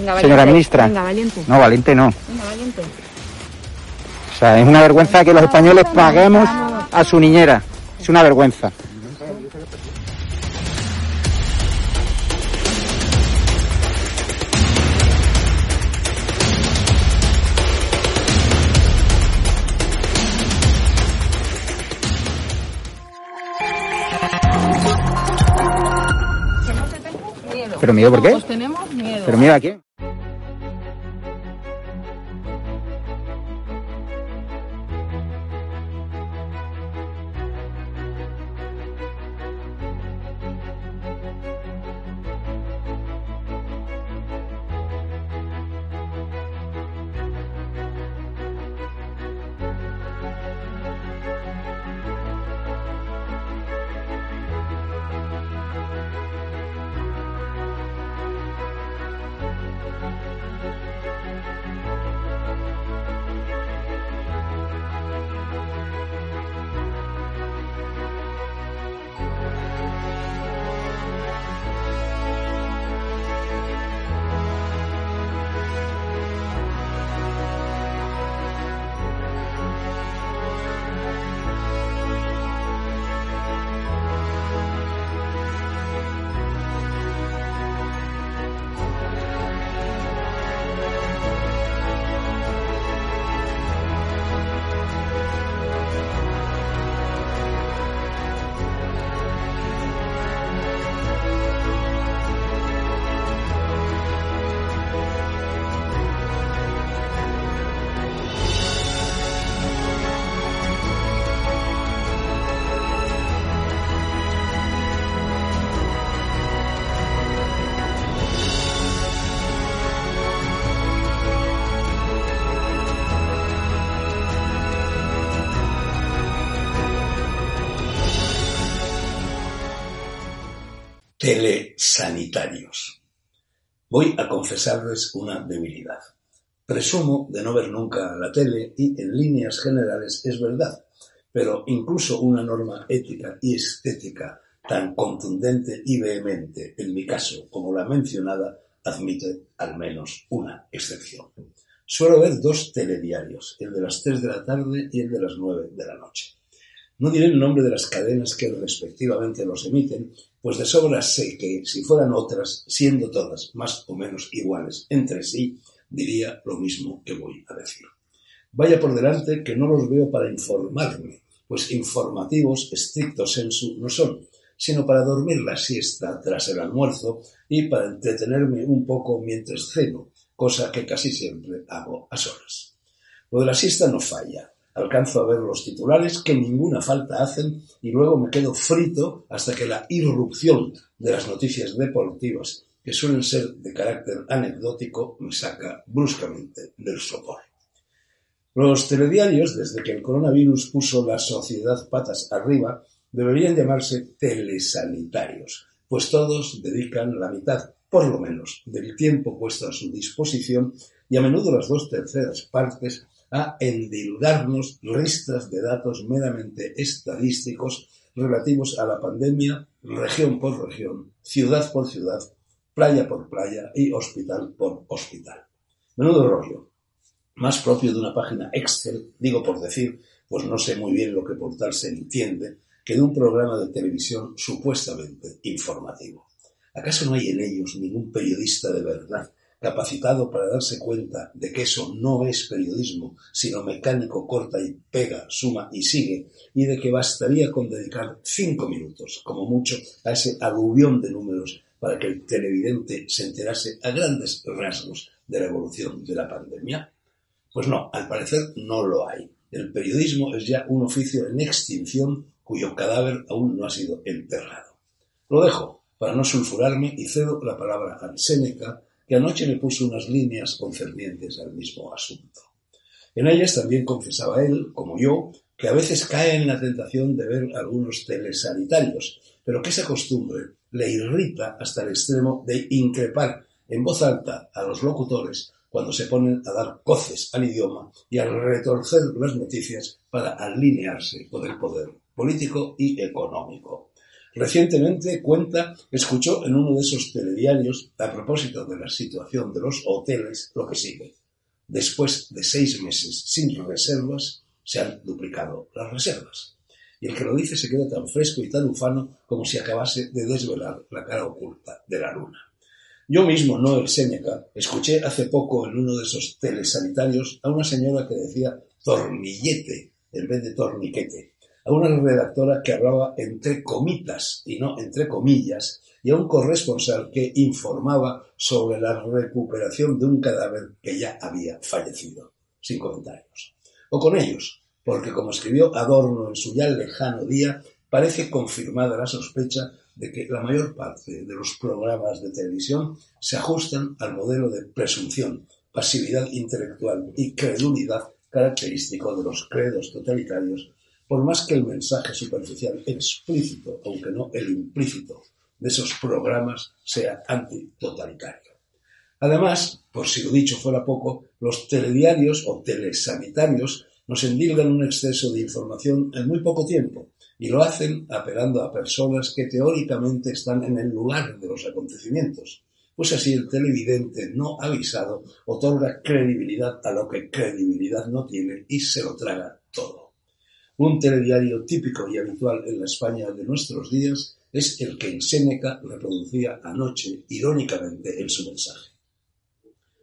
Venga, Señora ministra. Venga, valiente. No, valiente no. Venga, valiente. O sea, es una vergüenza que los españoles paguemos a su niñera. Es una vergüenza. Miedo. ¿Pero miedo por qué? Pues tenemos miedo. ¿Pero mira a quién? Telesanitarios. Voy a confesarles una debilidad. Presumo de no ver nunca la tele y en líneas generales es verdad, pero incluso una norma ética y estética tan contundente y vehemente en mi caso como la mencionada admite al menos una excepción. Suelo ver dos telediarios, el de las 3 de la tarde y el de las 9 de la noche. No diré el nombre de las cadenas que respectivamente los emiten, pues de sobra sé que, si fueran otras, siendo todas más o menos iguales entre sí, diría lo mismo que voy a decir. Vaya por delante que no los veo para informarme, pues informativos estricto sensu no son, sino para dormir la siesta tras el almuerzo y para entretenerme un poco mientras ceno, cosa que casi siempre hago a solas. Lo de la siesta no falla. Alcanzo a ver los titulares que ninguna falta hacen y luego me quedo frito hasta que la irrupción de las noticias deportivas, que suelen ser de carácter anecdótico, me saca bruscamente del sopor. Los telediarios, desde que el coronavirus puso la sociedad patas arriba, deberían llamarse telesanitarios, pues todos dedican la mitad, por lo menos, del tiempo puesto a su disposición y a menudo las dos terceras partes a endilgarnos listas de datos meramente estadísticos relativos a la pandemia región por región, ciudad por ciudad, playa por playa y hospital por hospital. Menudo rollo. Más propio de una página Excel, digo por decir, pues no sé muy bien lo que por tal se entiende, que de un programa de televisión supuestamente informativo. ¿Acaso no hay en ellos ningún periodista de verdad capacitado para darse cuenta de que eso no es periodismo, sino mecánico, corta y pega, suma y sigue, y de que bastaría con dedicar cinco minutos, como mucho, a ese aluvión de números para que el televidente se enterase a grandes rasgos de la evolución de la pandemia? Pues no, al parecer no lo hay. El periodismo es ya un oficio en extinción cuyo cadáver aún no ha sido enterrado. Lo dejo para no sulfurarme y cedo la palabra al Séneca, que anoche me puso unas líneas concernientes al mismo asunto. En ellas también confesaba él, como yo, que a veces cae en la tentación de ver algunos telesanitarios, pero que esa costumbre le irrita hasta el extremo de increpar en voz alta a los locutores cuando se ponen a dar coces al idioma y a retorcer las noticias para alinearse con el poder político y económico. Recientemente, Cuenta escuchó en uno de esos telediarios, a propósito de la situación de los hoteles, lo que sigue. Después de seis meses sin reservas, se han duplicado las reservas. Y el que lo dice se queda tan fresco y tan ufano como si acabase de desvelar la cara oculta de la luna. Yo mismo, Noel Séneca, escuché hace poco en uno de esos telesanitarios a una señora que decía tornillete en vez de torniquete, a una redactora que hablaba entre comitas y no entre comillas, y a un corresponsal que informaba sobre la recuperación de un cadáver que ya había fallecido. Sin comentarios. O con ellos, porque como escribió Adorno en su ya lejano día, parece confirmada la sospecha de que la mayor parte de los programas de televisión se ajustan al modelo de presunción, pasividad intelectual y credulidad característico de los credos totalitarios por más que el mensaje superficial explícito, aunque no el implícito, de esos programas sea antitotalitario. Además, por si lo dicho fuera poco, los telediarios o telesanitarios nos endilgan un exceso de información en muy poco tiempo y lo hacen apelando a personas que teóricamente están en el lugar de los acontecimientos, pues así el televidente no avisado otorga credibilidad a lo que credibilidad no tiene y se lo traga todo. Un telediario típico y habitual en la España de nuestros días es el que en Séneca reproducía anoche irónicamente en su mensaje.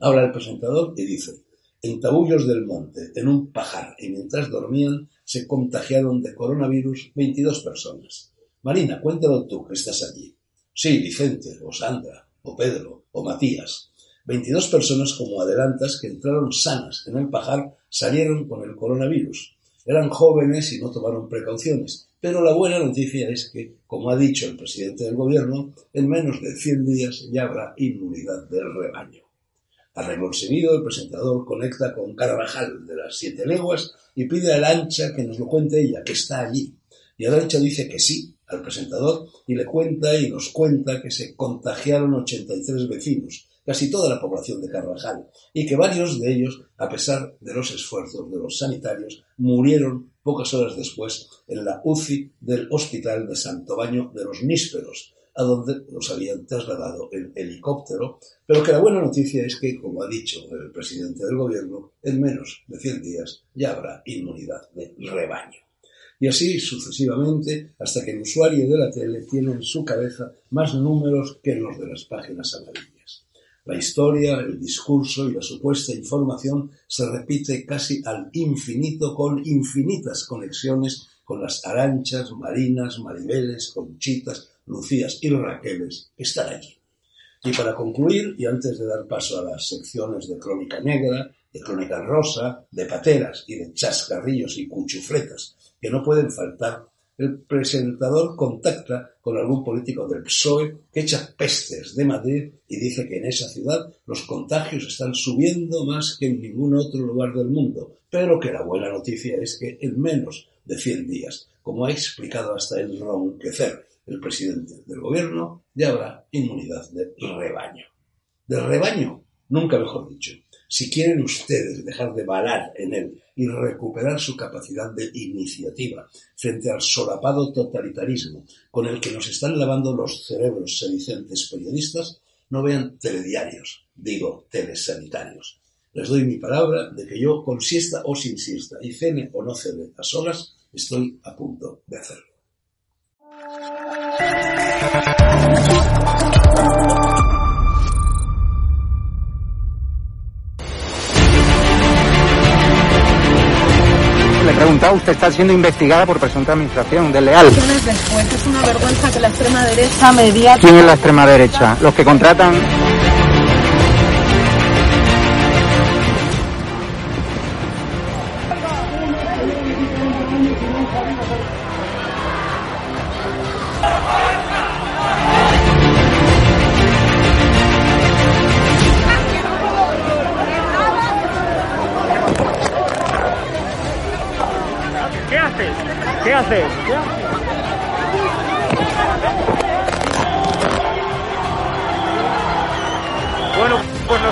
Habla el presentador y dice, en Tabullos del Monte, en un pajar, y mientras dormían, se contagiaron de coronavirus 22 personas. Marina, cuéntalo tú que estás allí. Sí, Vicente, o Sandra, o Pedro, o Matías. 22 personas como adelantas que entraron sanas en el pajar salieron con el coronavirus. Eran jóvenes y no tomaron precauciones. Pero la buena noticia es que, como ha dicho el presidente del gobierno, en menos de 100 días ya habrá inmunidad del rebaño. Arremolsenido, el presentador conecta con Carvajal de las Siete Leguas y pide a Lancha que nos lo cuente ella, que está allí. Y Arancha dice que sí al presentador y le cuenta y nos cuenta que se contagiaron 83 vecinos, casi toda la población de Carvajal, y que varios de ellos, a pesar de los esfuerzos de los sanitarios, murieron pocas horas después en la UCI del Hospital de Santo Baño de los Nísperos, a donde los habían trasladado en helicóptero, pero que la buena noticia es que, como ha dicho el presidente del gobierno, en menos de 100 días ya habrá inmunidad de rebaño. Y así sucesivamente hasta que el usuario de la tele tiene en su cabeza más números que los de las páginas amarillas. La historia, el discurso y la supuesta información se repite casi al infinito con infinitas conexiones con las aranchas, marinas, maribeles, conchitas, lucías y raqueles que están allí. Y para concluir, y antes de dar paso a las secciones de crónica negra, de crónica rosa, de pateras y de chascarrillos y cuchufletas que no pueden faltar, el presentador contacta con algún político del PSOE que echa pestes de Madrid y dice que en esa ciudad los contagios están subiendo más que en ningún otro lugar del mundo, pero que la buena noticia es que en menos de 100 días, como ha explicado hasta el Ronquecer, el presidente del gobierno, ya habrá inmunidad de rebaño. De rebaño, nunca mejor dicho. Si quieren ustedes dejar de valar en él y recuperar su capacidad de iniciativa frente al solapado totalitarismo con el que nos están lavando los cerebros sedicentes periodistas, no vean telediarios, digo telesanitarios. Les doy mi palabra de que yo, con siesta o sin siesta, y cene o no cene a solas, estoy a punto de hacerlo. Usted está siendo investigada por presunta administración desleal. Después es una vergüenza que la extrema derecha ¿Quién es la extrema derecha? Los que contratan...